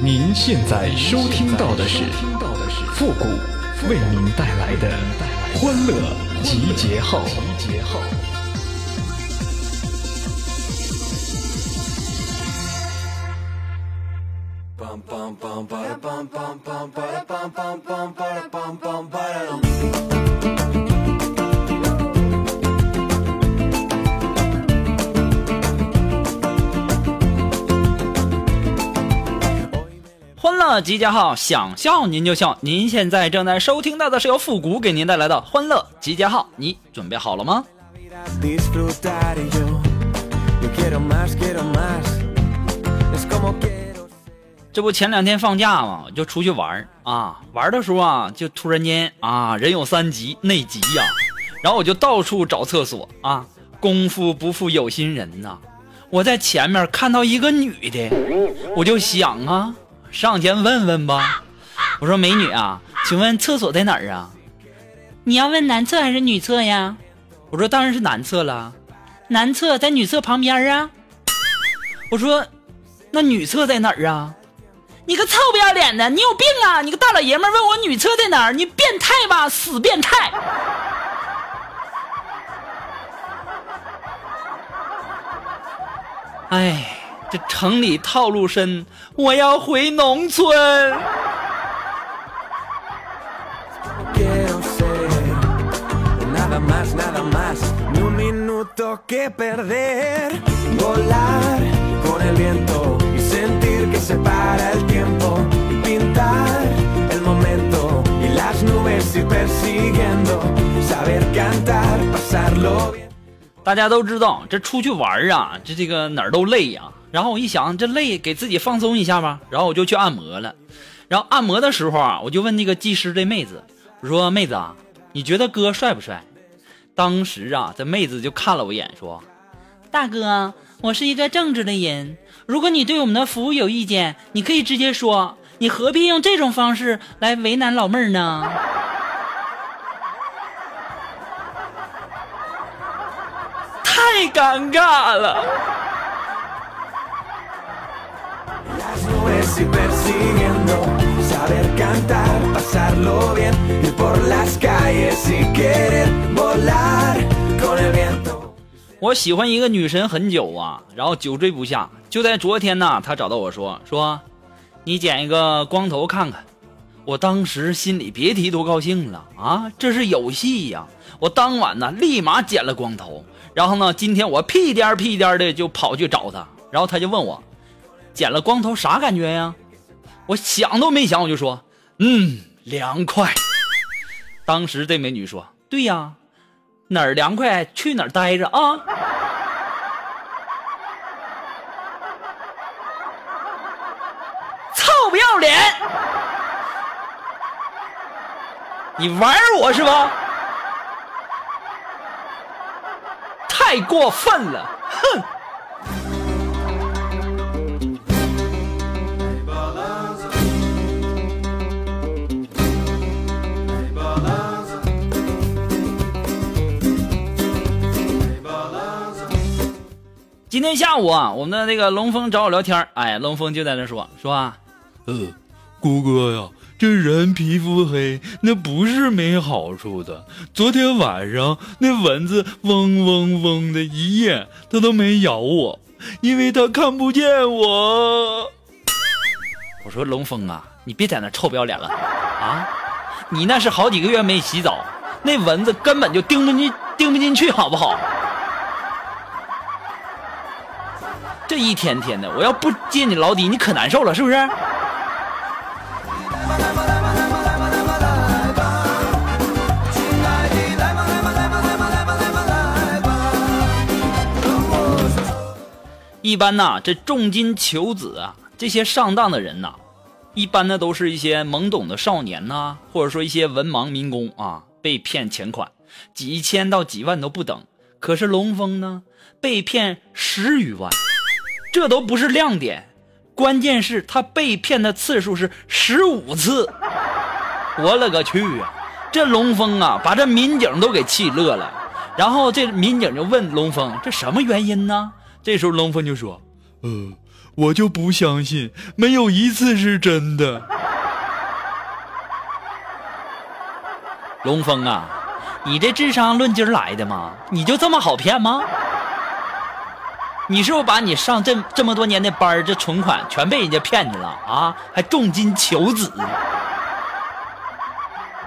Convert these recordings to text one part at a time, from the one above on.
您现在收听到的是复古为您带来的欢乐集结号。乐集结号，想笑您就笑。您现在正在收听到的是由复古给您带来的欢乐集结号，你准备好了吗.这不前两天放假嘛，就出去玩儿。啊，玩的时候啊，就突然间啊，人有三急，内急呀、然后我就到处找厕所啊，功夫不负有心人呐、我在前面看到一个女的，我就想啊，上前问问吧。我说美女啊，请问厕所在哪儿啊？你要问男厕还是女厕呀？我说当然是男厕了，男厕在女厕旁边啊。我说那女厕在哪儿啊？你个臭不要脸的，你有病啊！你个大老爷们儿问我女厕在哪儿，你变态吧，死变态！哎，这城里套路深，我要回农村。大家都知道，这出去玩儿啊，这这个哪儿都累呀、然后我一想，这累，给自己放松一下吧。然后我就去按摩了。然后按摩的时候啊，我就问那个技师这妹子，我说：“妹子啊，你觉得哥帅不帅？”当时啊，这妹子就看了我一眼，说：“大哥，我是一个正直的人，如果你对我们的服务有意见，你可以直接说，你何必用这种方式来为难老妹儿呢？” 太尴尬了。The best thing in the world，我喜欢一个女神很久啊，然后久追不下。就在昨天呢，她找到我说说，你剪一个光头看看。我当时心里别提多高兴了啊！这是有戏呀！我当晚呢立马剪了光头，然后呢，今天我屁颠儿屁颠儿的就跑去找她，然后她就问我，剪了光头啥感觉呀？我想都没想，我就说，嗯，凉快。当时这美女说，对呀，哪儿凉快去哪儿待着啊！臭不要脸！你玩我是吧？太过分了！哼！今天下午啊，我们的那个龙峰找我聊天儿哎，龙峰就在那说说啊，呃，姑哥呀，这人皮肤黑那不是没好处的。昨天晚上那蚊子嗡嗡嗡的一夜，它都没咬我，因为它看不见我。我说龙峰啊，你别在那臭不要脸了啊！你那是好几个月没洗澡，那蚊子根本就叮不进叮不进去，好不好？这一天天的，我要不接你老底，你可难受了，是不是？一般呐，这重金求子啊，这些上当的人呐，一般呢都是一些懵懂的少年呐、或者说一些文盲民工啊，被骗钱款，几千到几万都不等。可是龙峰呢，被骗十余万，这都不是亮点，关键是他被骗的次数是十五次。我勒个去啊！这龙峰啊，把这民警都给气乐了。然后这民警就问龙峰：“这什么原因呢？”这时候龙峰就说呃，我就不相信没有一次是真的。龙峰啊，你这智商论斤来的吗？你就这么好骗吗？你是不是把你上这这么多年的班这存款全被人家骗去了啊？还重金求子？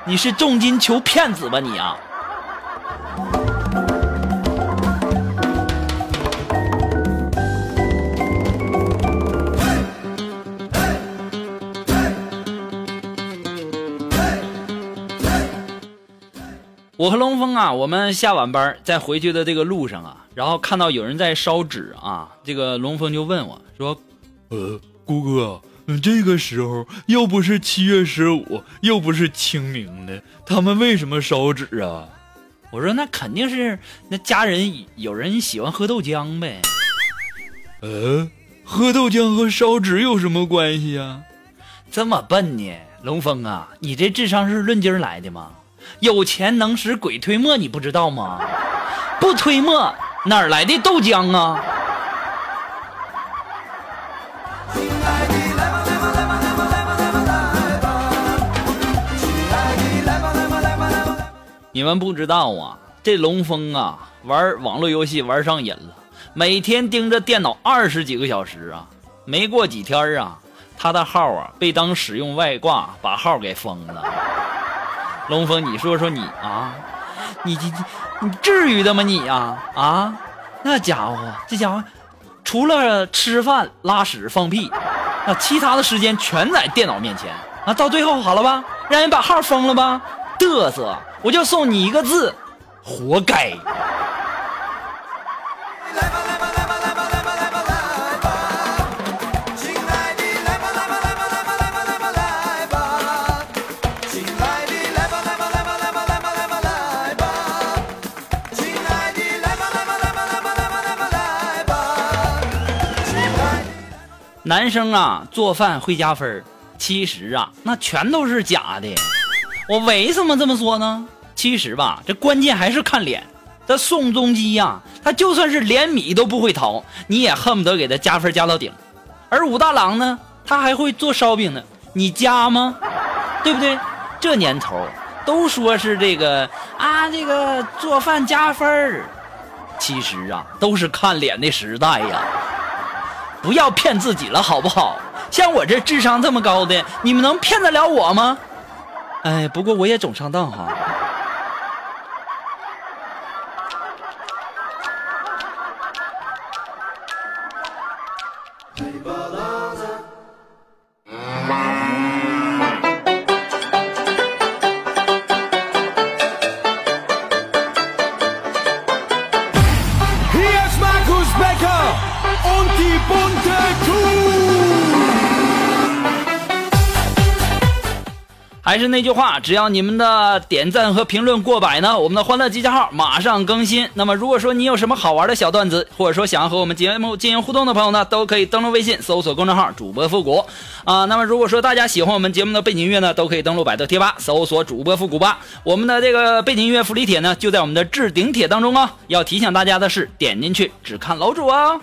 你是重金求骗子吧你啊？我和龙峰啊，我们下晚班在回去的这个路上啊，然后看到有人在烧纸啊，这个龙峰就问我说呃，姑哥，嗯这个时候又不是七月十五，又不是清明的，他们为什么烧纸啊？：“我说那肯定是那家人有人喜欢喝豆浆呗。呃，喝豆浆和烧纸有什么关系啊？这么笨呢，龙峰啊，你这智商是论斤来的吗？有钱能使鬼推磨，你不知道吗？不推磨哪儿来的豆浆啊？你们不知道啊，这龙峰啊，玩网络游戏玩上瘾了，每天盯着电脑二十几个小时啊，没过几天啊，他的号啊被当使用外挂，把号给封了。龙峰，你说说你啊，你你你至于的吗你呀啊？那家伙，这家伙除了吃饭、拉屎、放屁，那，其他的时间全在电脑面前那，到最后好了吧，让人把号封了吧，嘚瑟，我就送你一个字，活该。男生啊，做饭会加分儿其实啊，那全都是假的。我为什么这么说呢？其实吧，这关键还是看脸。这宋仲基呀、他就算是连米都不会淘，你也恨不得给他加分加到顶。而武大郎呢，他还会做烧饼呢，你加吗？对不对？这年头都说是这个啊，这个做饭加分儿，其实啊，都是看脸的时代呀。不要骗自己了，好不好？像我这智商这么高的，你们能骗得了我吗？哎，不过我也总上当哈。还是那句话，只要你们的点赞和评论过百呢，我们的欢乐集结号马上更新。那么，如果说你有什么好玩的小段子，或者说想要和我们节目进行互动的朋友呢，都可以登录微信搜索公众号“主播复古”啊。那么，如果说大家喜欢我们节目的背景音乐呢，都可以登录百度贴吧搜索“主播复古吧”。我们的这个背景音乐福利帖呢，就在我们的置顶帖当中啊。要提醒大家的是，点进去只看楼主啊。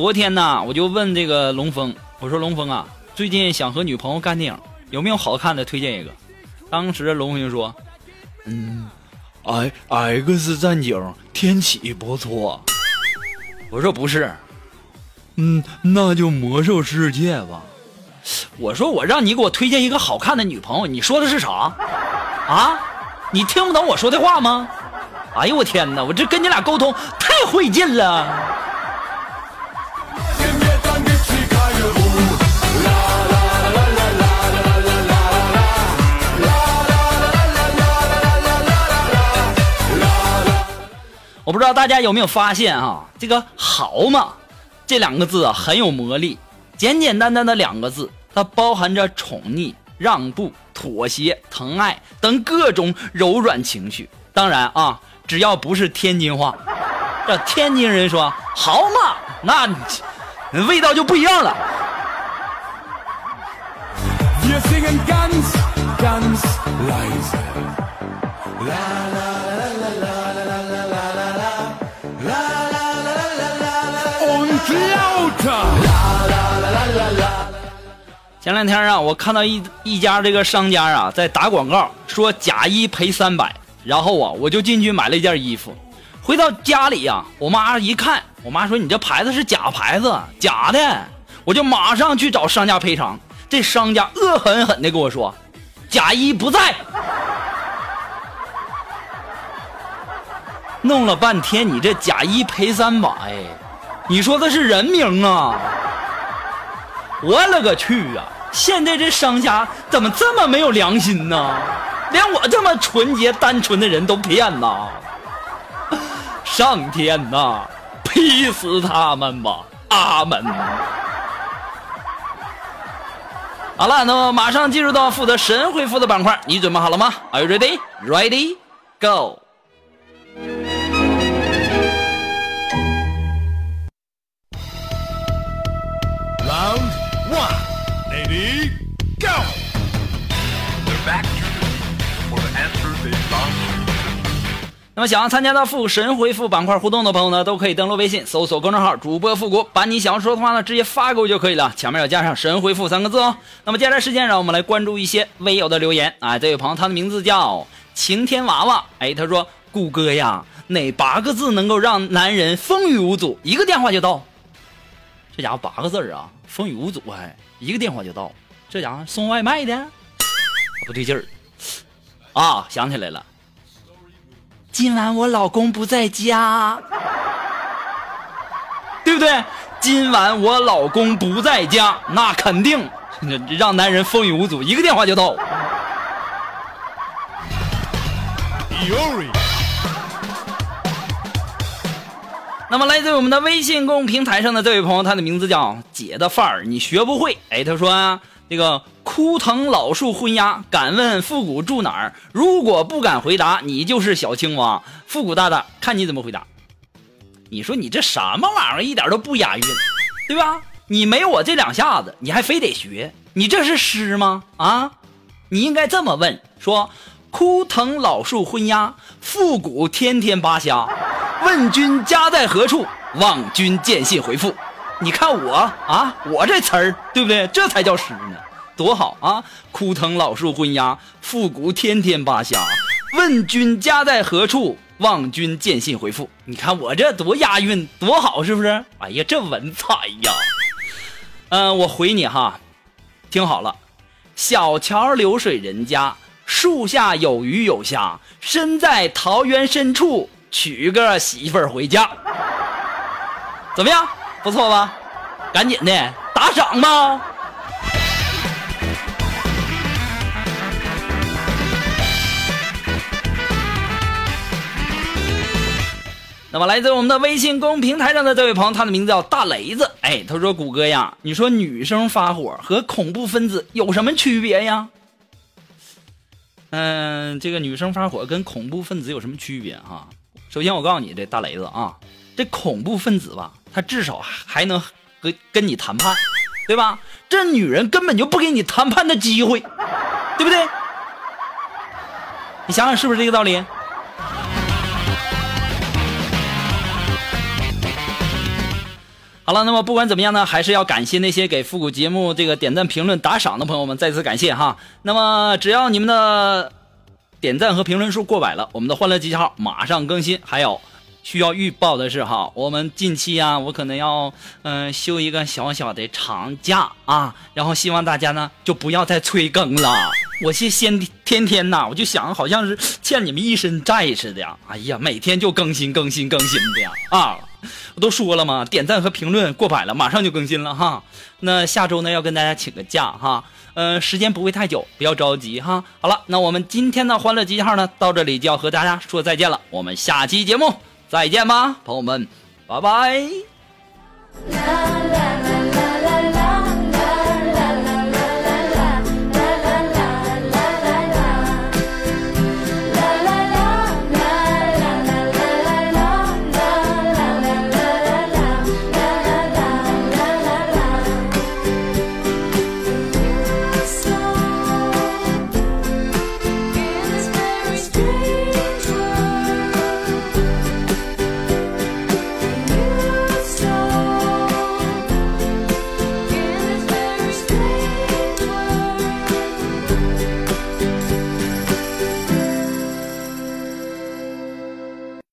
昨天呢，我就问这个龙峰，我说龙峰啊，最近想和女朋友看电影，有没有好看的推荐一个？当时龙峰就说，，X X 战警天启不错，我说不是，嗯，那就魔兽世界吧。我说我让你给我推荐一个好看的女朋友，你说的是啥？啊？你听不懂我说的话吗？哎呦我天哪，我这跟你俩沟通太费劲了。我不知道大家有没有发现啊，这个“好嘛”这两个字啊很有魔力。简简单单的两个字，它包含着宠溺、让步、妥协、疼爱等各种柔软情绪。当然啊，只要不是天津话，这天津人说“好嘛”，那味道就不一样了。前两天啊，我看到一一家这个商家啊在打广告，说假一赔三百，然后啊我就进去买了一件衣服，回到家里呀、我妈一看，我妈说你这牌子是假牌子，假的，我就马上去找商家赔偿。这商家恶狠狠的跟我说，假一不在。弄了半天，你这假一赔三百，你说的是人名啊？我勒个去啊！现在这商家怎么这么没有良心呢？连我这么纯洁单纯的人都骗呐！上天呐，劈死他们吧！阿门。好了，那么马上进入到负责神回复的板块，你准备好了吗？Are you ready? Ready? Go! Go! we're back 那么想要参加到复神回复板块互动的朋友呢，都可以登录微信搜索公众号“主播复古”，把你想要说的话呢直接发给我就可以了，前面要加上“神回复”三个字哦。那么接下来时间，让我们来关注一些微友的留言啊。这位朋友他的名字叫晴天娃娃，哎，他说：“谷歌呀，哪八个字能够让男人风雨无阻？一个电话就到。”这家伙八个字啊，风雨无阻还一个电话就到，这家伙送外卖的，不对劲儿啊！想起来了。今晚我老公不在家，对不对？今晚我老公不在家，那肯定让男人风雨无阻，一个电话就到。那么来自于我们的微信公众平台上的这位朋友，他的名字叫姐的范儿，你学不会。哎，他说啊，这个枯藤老树昏鸦，敢问复古住哪儿？如果不敢回答，你就是小青蛙。复古大大，看你怎么回答。你说你这什么玩意儿，一点都不押韵，对吧？你没我这两下子，你还非得学，你这是诗吗？啊，你应该这么问：说枯藤老树昏鸦，复古天天扒瞎。问君家在何处？望君见信回复。你看我啊，我这词儿对不对？这才叫诗呢，多好啊！枯藤老树昏鸦，复古天天扒瞎。问君家在何处？望君见信回复。你看我这多押韵，多好，是不是？哎呀，这文采呀！嗯、我回你哈，听好了，小桥流水人家，树下有鱼有虾，身在桃源深处，娶个媳妇儿回家。怎么样？不错吧？赶紧的打赏吧！那么来自我们的微信公平台上的这位朋友，他的名字叫大雷子。哎，他说：“谷歌呀，你说女生发火和恐怖分子有什么区别呀？”嗯，这个女生发火跟恐怖分子有什么区别哈？首先我告诉你，这大雷子啊，这恐怖分子吧，他至少还能和跟你谈判，对吧？这女人根本就不给你谈判的机会，对不对？你想想是不是这个道理？好了，那么不管怎么样呢，还是要感谢那些给复古节目这个点赞、评论、打赏的朋友们，再次感谢哈。那么只要你们的点赞和评论数过百了，我们的欢乐集结号马上更新。还有需要预报的是哈，我们近期啊，我可能要嗯、休一个小小的长假啊，然后希望大家呢就不要再催更了。我是先天天呐，我就想好像是欠你们一身债似的呀。哎呀，每天就更新更新更新的呀啊！我都说了嘛，点赞和评论过百了，马上就更新了哈。那下周呢要跟大家请个假哈，呃，时间不会太久，不要着急哈。好了，那我们今天的欢乐集结号呢到这里就要和大家说再见了，我们下期节目再见吧，朋友们，拜拜。啦啦啦啦